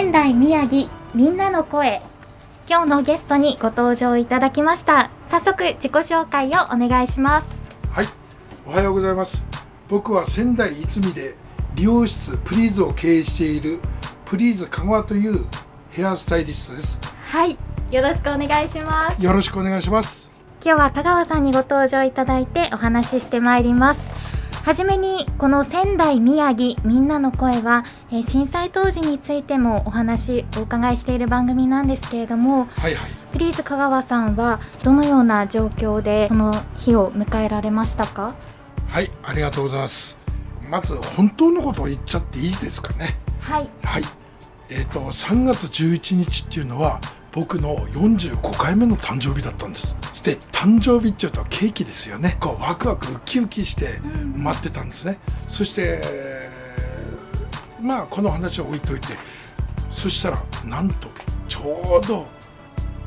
仙台宮城みんなの声。今日のゲストにご登場いただきました。早速自己紹介をお願いします。はい。おはようございます。僕は仙台泉で美容室プリーズを経営しているプリーズ香川というヘアスタイリストです。はい。よろしくお願いします。よろしくお願いします。今日は香川さんにご登場いただいてお話ししてまいりますはじめにこの仙台宮城みんなの声は、えー震災当時についてもお話お伺いしている番組なんですけれどもはいはい。プリーズ香川さんはどのような状況でこの日を迎えられましたか？はいありがとうございます。まず本当のことを言っちゃっていいですかね？はい。はい。えっ、と3月11日っていうのは僕の45回目の誕生日だったんです。で誕生日っていうとケーキですよね。こうワクワクウキウキして待ってたんですね、そしてまあこの話は置いといて。そしたらなんとちょうど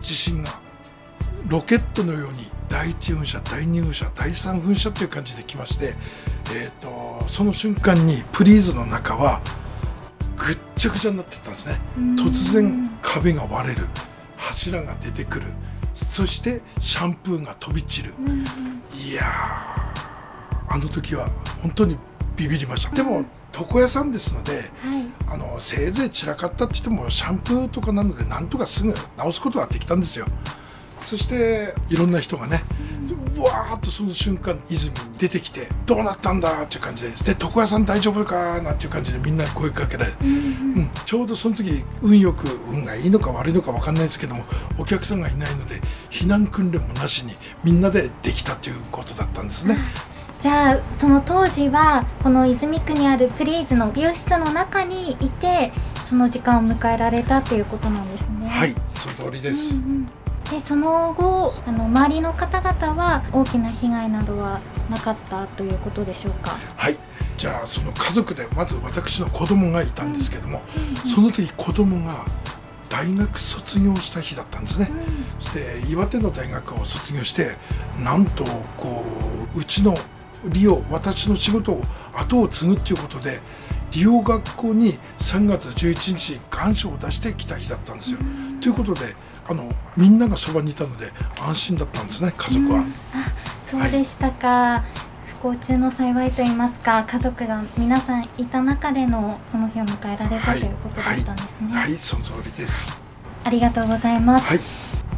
地震がロケットのように第一噴射第二噴射第三噴射という感じで来まして、えー、とその瞬間にプリーズの中はぐっちゃぐちゃになってったんですね。突然壁が割れる柱が出てくる。そしてシャンプーが飛び散る、いやーあの時は本当にビビりました、でも床屋さんですのではい。あのせいぜい散らかったって言ってもシャンプーとかなのでなんとかすぐ直すことができたんですよ。そしていろんな人がねうわーっとその瞬間泉に出てきてどうなったんだっていう感じでで床屋さん大丈夫かなんていう感じでみんなに声かけられる、うんちょうどその時運よく運がいいのか悪いのか分かんないですけどもお客さんがいないので避難訓練もなしにみんなでできたということだったんですね。じゃあその当時はこの泉区にあるプリーズの美容室の中にいてその時間を迎えられたということなんですね。はいその通りです、うんうんでその後あの周りの方々は大きな被害などはなかったということでしょうか？はい。じゃあその家族でまず私の子供がいたんですけども、その時子供が大学卒業した日だったんですね、そして岩手の大学を卒業してなんとこううちの利用私の仕事を後を継ぐっていうことで利用学校に3月11日願書を出してきた日だったんですよ。ということであのみんながそばにいたので安心だったんですね家族は。あそうでしたか、不幸中の幸いと言いますか家族が皆さんいた中でのその日を迎えられた、ということだったんですね、はい、はい、その通りです。ありがとうございます、はい、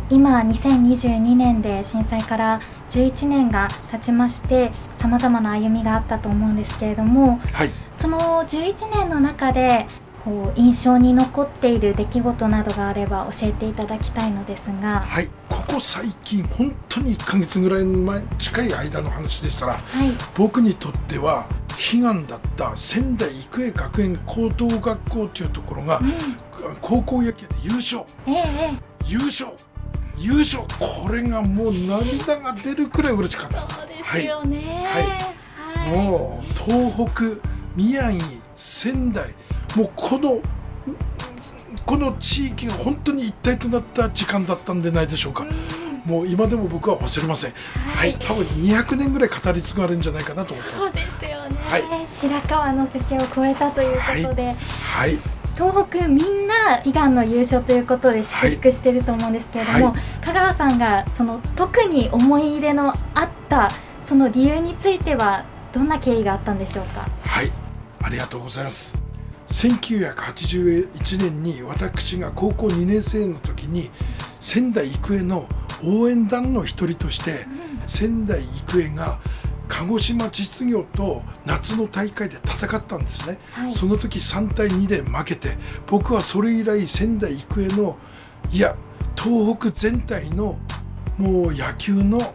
今2022年で震災から11年が経ちましてさまざまな歩みがあったと思うんですけれどもはい、その11年の中でこう印象に残っている出来事などがあれば教えていただきたいのですが。はい、ここ最近本当に1ヶ月ぐらい前近い間の話でしたらはい。僕にとっては悲願だった仙台育英学園高等学校というところが、高校野球で優勝。えええ優勝。優勝。これがもう涙が出るくらい嬉しかった。そうですよね。はい。はい。もう東北宮城仙台もうこのこの地域が本当に一体となった時間だったんでないでしょうか、もう今でも僕は忘れません。はい、多分200年ぐらい語り継がれるんじゃないかなと思ってます。そうですよね、はい。白河の関を越えたということで、はい。東北みんな悲願の優勝ということで祝福してると思うんですけれども、はい。香川さんがその特に思い入れのあったその理由についてはどんな経緯があったんでしょうか？はい。ありがとうございます1981年に私が高校2年生の時に仙台育英の応援団の一人として仙台育英が鹿児島実業と夏の大会で戦ったんですね、はい。その時3対2で負けて僕はそれ以来仙台育英のいや東北全体のもう野球のフ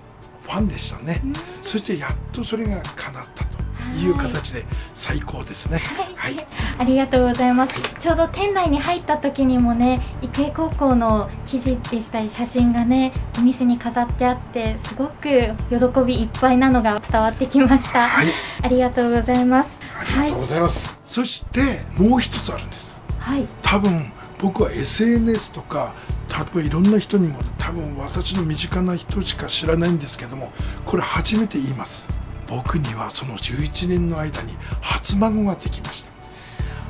ァンでしたね、そしてやっとそれが叶ったという形で最高ですね。はい、はい、ありがとうございます、はい、ちょうど店内に入った時にもね育英高校の記事でしたり写真がねお店に飾ってあってすごく喜びいっぱいなのが伝わってきました、はい、ありがとうございます。ありがとうございます、そしてもう一つあるんです。はい。多分僕は SNS とか多分いろんな人にも多分私の身近な人しか知らないんですけどもこれ初めて言います僕にはその11年の間に初孫ができました。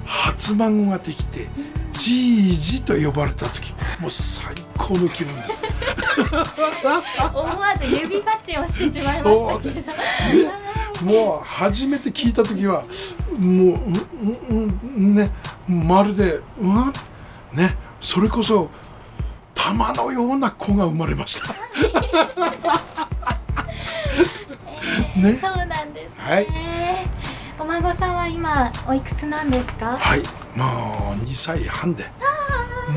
初孫ができてじいじと呼ばれた時もう最高の気分です。思わず指パッチンをしてしまいましたもう初めて聞いた時はもう、うんうん、ねまるでうんねそれこそ玉のような子が生まれましたね、そうなんです、ね、はい。お孫さんは今おいくつなんですか？はい、もう二歳半で。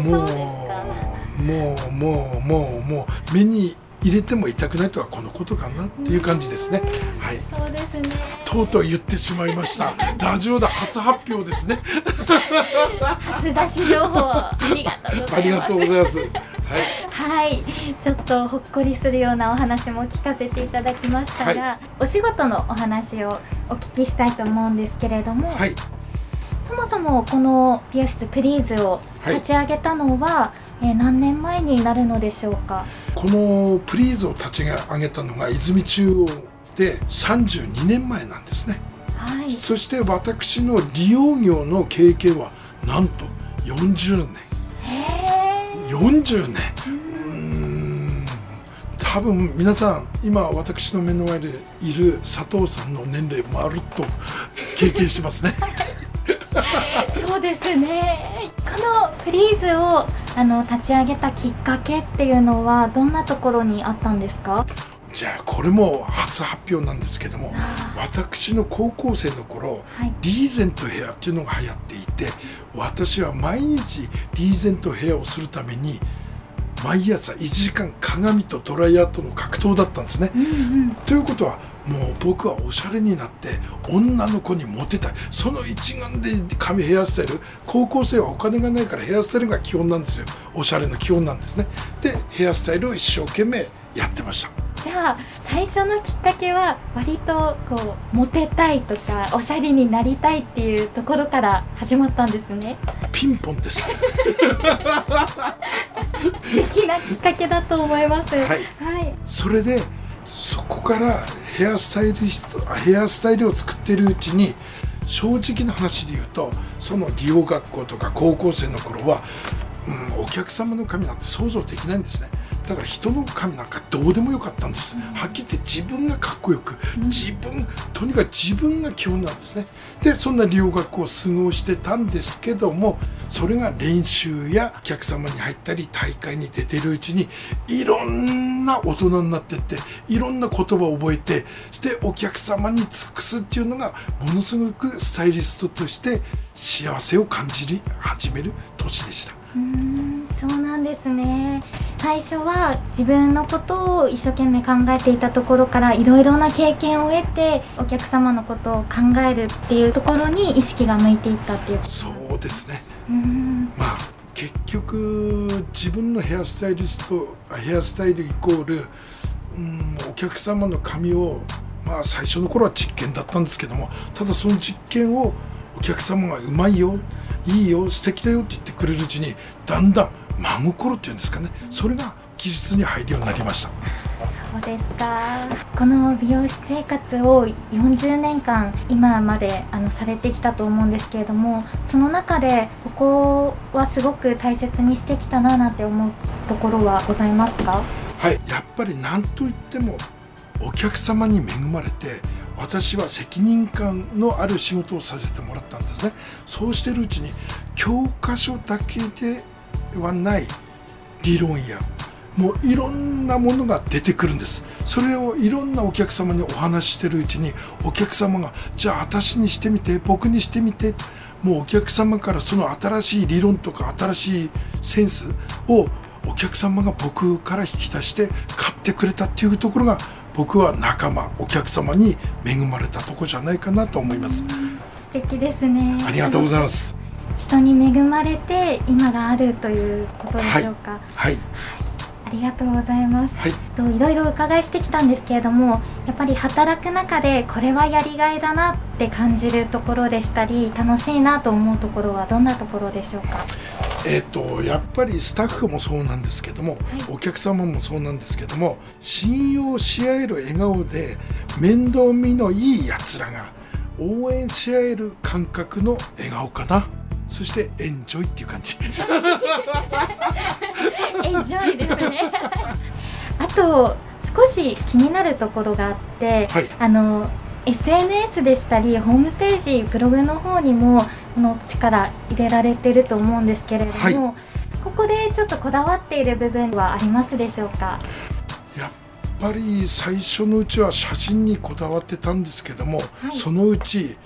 もうもうもうもうもう目に入れても痛くないとはこのことかなっていう感じですね。はい。そうですね。とうとう言ってしまいました。ラジオで初発表ですね。初出し情報ありがとうございます。ありがとうござい。はい、ちょっとほっこりするようなお話も聞かせていただきましたが、はい、お仕事のお話をお聞きしたいと思うんですけれども、はい、そもそもこのヘアーズ Please を立ち上げたのは、はい、えー、何年前になるのでしょうか？この Please を立ち上げたのが泉中央で32年前なんですね、はい、そして私の理容業の経験はなんと40年40年うん。多分皆さん今私の目の前でいる佐藤さんの年齢まるっと経験しますね。そうですね。このフリーズをあの立ち上げたきっかけっていうのはどんなところにあったんですか？じゃあこれも初発表なんですけども私の高校生の頃、はい、リーゼントヘアっていうのが流行っていて私は毎日リーゼントヘアをするために毎朝1時間鏡とドライヤーとの格闘だったんですね。うんうん、ということはもう僕はおしゃれになって女の子にモテたい。その一眼で髪ヘアスタイル。高校生はお金がないからヘアスタイルが基本なんですよ。おしゃれの基本なんですね。でヘアスタイルを一生懸命やってましたじゃあ最初のきっかけは割とこうモテたいとかおしゃれになりたいっていうところから始まったんですね。ピンポンです。素敵なきっかけだと思います、はい、はい、それでそこからヘアスタイリストヘアスタイルを作ってるうちに正直な話で言うとその利用学校とか高校生の頃は、うん、お客様の髪なんて想像できないんですねだから人の髪なんかどうでもよかったんです、はっきり言って自分がかっこよく自分とにかく自分が基本なんですね。でそんな利用学校を過ごしてたんですけどもそれが練習やお客様に入ったり大会に出てるうちにいろんな大人になってっていろんな言葉を覚えてしてお客様に尽くすっていうのがものすごくスタイリストとして幸せを感じ始める年でした。うんそうなんですね。最初は自分のことを一生懸命考えていたところからいろいろな経験を得てお客様のことを考えるっていうところに意識が向いていったっていうそうですね。まあ結局自分のヘアスタイリストヘアスタイルイコールうんお客様の髪をまあ最初の頃は実験だったんですけどもただその実験をお客様がうまいよいいよ素敵だよって言ってくれるうちにだんだん真心っていうんですかね。それが技術に入るようになりました。そうですか。この美容師生活を40年間今まであのされてきたと思うんですけれどもその中でここはすごく大切にしてきたななんて思うところはございますか？はい。やっぱり何といってもお客様に恵まれて私は責任感のある仕事をさせてもらったんですね。そうしてるうちに教科書だけではない理論やもういろんなものが出てくるんです。それをいろんなお客様にお話ししてるうちにお客様がじゃあ私にしてみて僕にしてみてもうお客様からその新しい理論とか新しいセンスをお客様が僕から引き出して買ってくれたっていうところが僕は仲間お客様に恵まれたとこじゃないかなと思います。素敵ですね。ありがとうございます人に恵まれて今があるということでしょうか。はい、はい。ありがとうございます、はい、といろいろ伺いしてきたんですけれどもやっぱり働く中でこれはやりがいだなって感じるところでしたり楽しいなと思うところはどんなところでしょうか。えーと、やっぱりスタッフもそうなんですけども、はい、お客様もそうなんですけども信用し合える笑顔で面倒見のいいやつらが応援し合える感覚の笑顔かな。そしてエンジョイっていう感じ。エンジョイですね。あと少し気になるところがあって、はい、あの SNS でしたりホームページブログの方にもこの力入れられてると思うんですけれども、はい、ここでちょっとこだわっている部分はありますでしょうか？やっぱり最初のうちは写真にこだわってたんですけども、はい、そのうち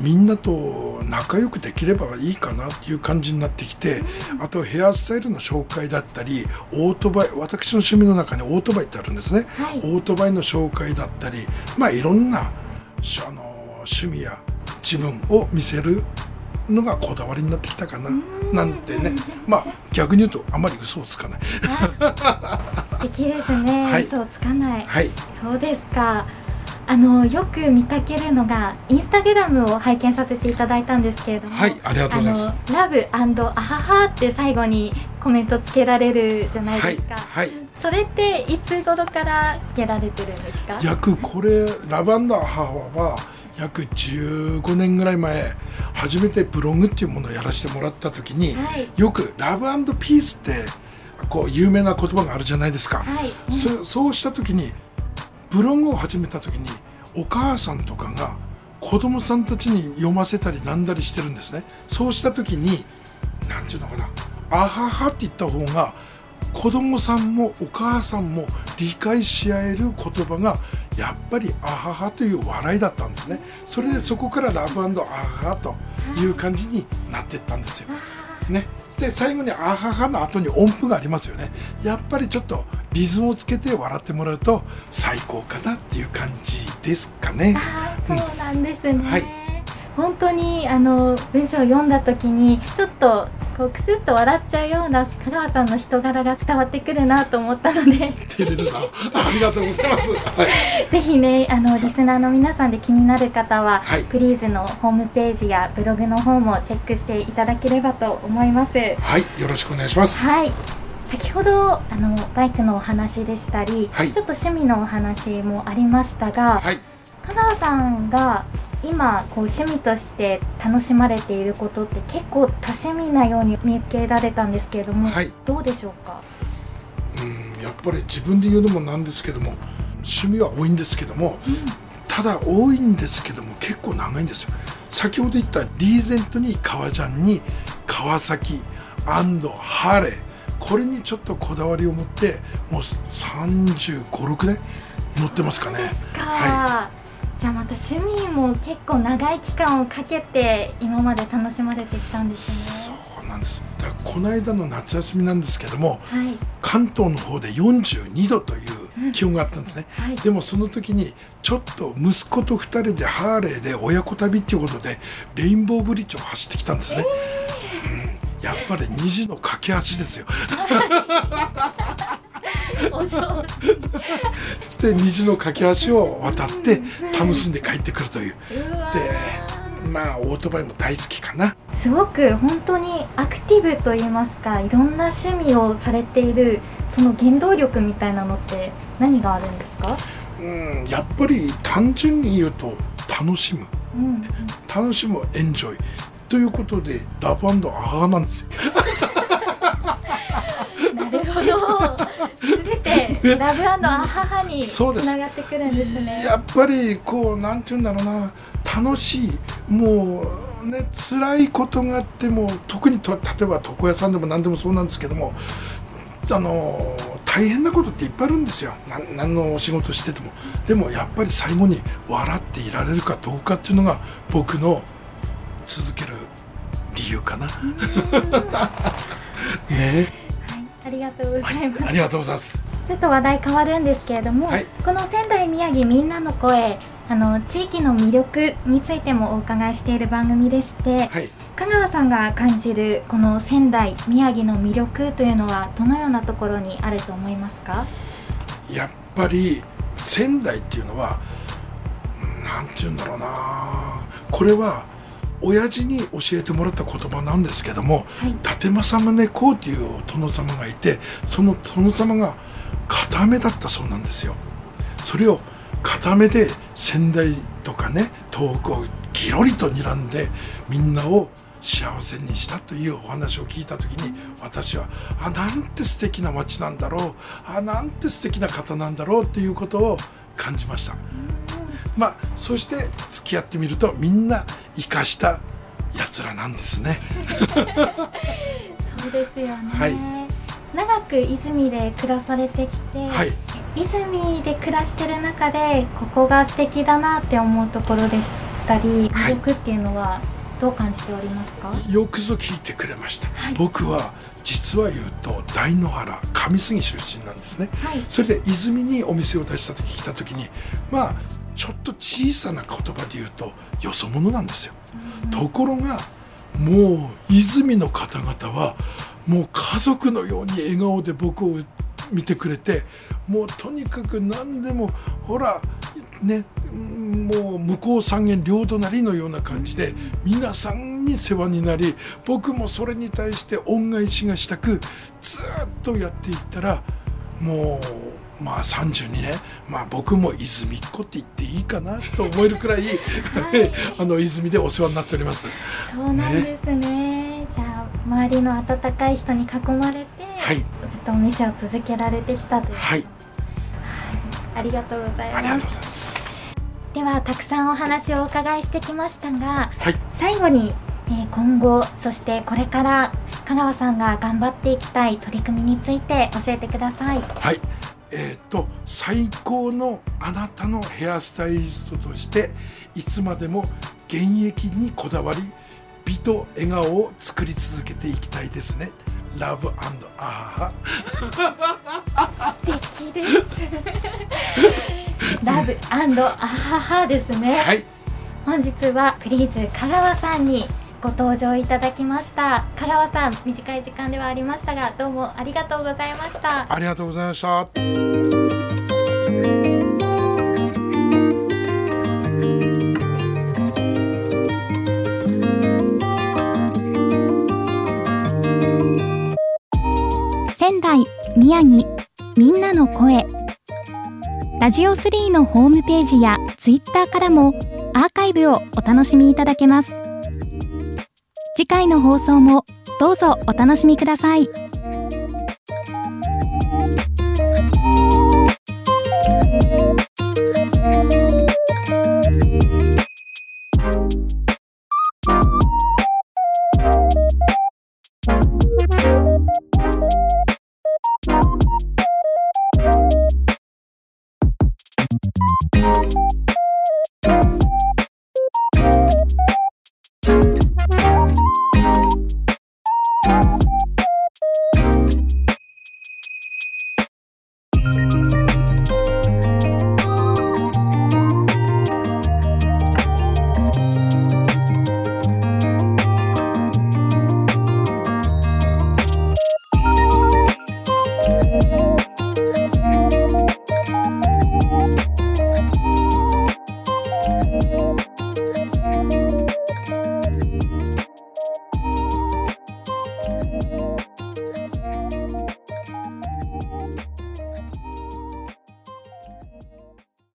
みんなと仲良くできればいいかなっていう感じになってきて、あとヘアスタイルの紹介だったりオートバイ私の趣味の中にオートバイってあるんですね、はい、オートバイの紹介だったりまあいろんなあの趣味や自分を見せるのがこだわりになってきたかななんてね。まあ逆に言うとあまり嘘をつかない。素敵ですね、はい、嘘をつかない、はい、そうですかあのよく見かけるのがインスタグラムを拝見させていただいたんですけれども、はい、ありがとうございます。ラブアハハって最後にコメントつけられるじゃないですか。はい。はい、それっていつ頃からつけられてるんですか？約これラブアハハは約15年ぐらい前初めてブログっていうものをやらせてもらった時に、はい、よくラブピースってこう有名な言葉があるじゃないですか。はい、そそうした時にブログを始めた時にお母さんとかが子供さんたちに読ませたりなんだりしてるんですね。そうした時に何て言うのかな「あはは」って言った方が子供さんもお母さんも理解し合える言葉がやっぱり「あはは」という笑いだったんですね。それでそこからラブアははという感じになっていったんですよ。ね、で最後に「あはは」の後に音符がありますよね。やっぱりちょっとリズムをつけて笑ってもらうと最高かなっていう感じですかね。あそうなんですね、うん、はい。本当にあの文章を読んだ時にちょっとこうくすっと笑っちゃうような香川さんの人柄が伝わってくるなと思ったので。ありがとうございます、はい、ぜひねあのリスナーの皆さんで気になる方は、はい、プリーズのホームページやブログの方もチェックしていただければと思います。はい。よろしくお願いします。はい。先ほどあのバイクのお話でしたり、はい、ちょっと趣味のお話もありましたが、はい、香川さんが今こう趣味として楽しまれていることって結構多趣味なように見受けられたんですけれども、はい、どうでしょうか？うんやっぱり自分で言うのもなんですけども趣味は多いんですけども、うん、ただ多いんですけども結構長いんですよ。先ほど言ったリーゼントに革ジャンに川崎ハーレーこれにちょっとこだわりを持ってもう3 5 6年乗ってますかね。はいじゃあまた趣味も結構長い期間をかけて今まで楽しまれてきたんですね。そうなんです。だからこの間の夏休みなんですけども、はい、関東の方で42度という気温があったんですね、うん。はい、でもその時にちょっと息子と2人でハーレーで親子旅っていうことでレインボーブリッジを走ってきたんですね、えー。うん、やっぱり虹の架け橋ですよ して虹の架け橋を渡って楽しんで帰ってくるという。でまあオートバイも大好きかな。すごく本当にアクティブといいますかいろんな趣味をされているその原動力みたいなのって何があるんですか？うんやっぱり単純に言うと楽しむ、うん、楽しむエンジョイ。ということでラブアハなんですよ。なるほどラブアハハにつながってくるんですね。やっぱりこうなんて言うんだろうな。楽しいもうね辛いことがあっても特にと例えば床屋さんでも何でもそうなんですけどもあの大変なことっていっぱいあるんですよ。何のお仕事してても。でもやっぱり最後に笑っていられるかどうかっていうのが僕の続ける理由かな。ね。ありがとうございます、はい、ありがとうございますちょっと話題変わるんですけれども、はい、この仙台宮城みんなの声あの地域の魅力についてもお伺いしている番組でして、はい、香川さんが感じるこの仙台宮城の魅力というのはどのようなところにあると思いますか？やっぱり仙台っていうのは何て言うんだろうな。これは親父に教えてもらった言葉なんですけども、はい、伊達政宗公っていう殿様がいてその殿様が固めだったそうなんですよ。それを固めで仙台とかね東北をギロリと睨んでみんなを幸せにしたというお話を聞いた時に私はあなんて素敵な街なんだろうあなんて素敵な方なんだろうっていうことを感じました。まあそして付き合ってみるとみんな生かしたやつらなんですね そうですよね、はい、長く泉で暮らされてきて、はい、泉で暮らしてる中でここが素敵だなって思うところでしたり魅力っていうのはどう感じておりますか、はい、よくぞ聞いてくれました、僕は実は言うと大野原上杉出身なんですね、それで泉にお店を出した時来た時にまあちょっと小さな言葉で言うとよそ者なんですよ。ところがもう泉の方々はもう家族のように笑顔で僕を見てくれてもうとにかく何でもほらねもう向こう三軒両隣のような感じで皆さんに世話になり僕もそれに対して恩返しがしたくずっとやっていったらもうまあ32年、まあ、僕も泉っ子って言っていいかなと思えるくらい、はい、あの泉でお世話になっております。そうなんですね、ね、周りの温かい人に囲まれて、はい、ずっとお店を続けられてきたという。はい、はい、ありがとうございます。ありがとうございます。ではたくさんお話をお伺いしてきましたが、はい、最後に、えー、今後そしてこれから香川さんが頑張っていきたい取り組みについて教えてください。はい。えーと、最高のあなたのヘアスタイリストとしていつまでも現役にこだわり美と笑顔を作り続けていきたいですね。ラブアハハ素敵です。ラブアハハですね、はい、本日はプリーズ香川さんにご登場いただきました。香川さん短い時間ではありましたがどうもありがとうございました。ありがとうございましたラジオ3のホームページやツイッターからもアーカイブをお楽しみいただけます次回の放送もどうぞお楽しみください。